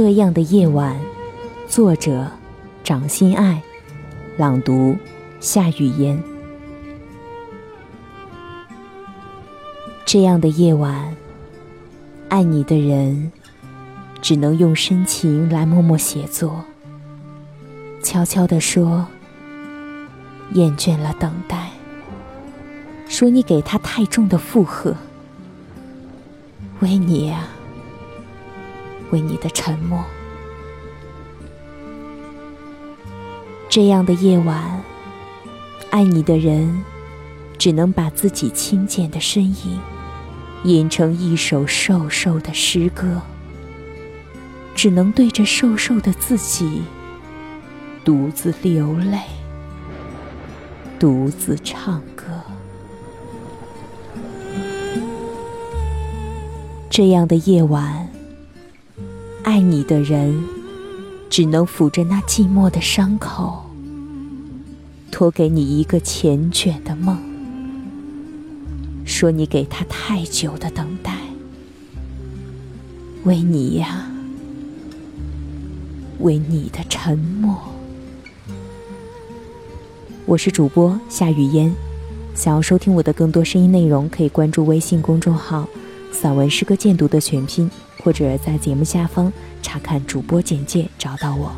这样的夜晚，作者：掌心爱，朗读：夏雨嫣。这样的夜晚，爱你的人只能用深情来默默写作，悄悄地说：厌倦了等待，说你给他太重的负荷，为你啊。为你的沉默，这样的夜晚，爱你的人只能把自己轻简的身影吟成一首瘦瘦的诗歌，只能对着瘦瘦的自己独自流泪，独自唱歌。这样的夜晚。爱你的人，只能抚着那寂寞的伤口，托给你一个缱绻的梦，说你给他太久的等待，为你呀，为你的沉默。我是主播夏雨嫣，想要收听我的更多声音内容，可以关注微信公众号“散文诗歌鉴读”的全拼。或者在节目下方查看主播简介，找到我。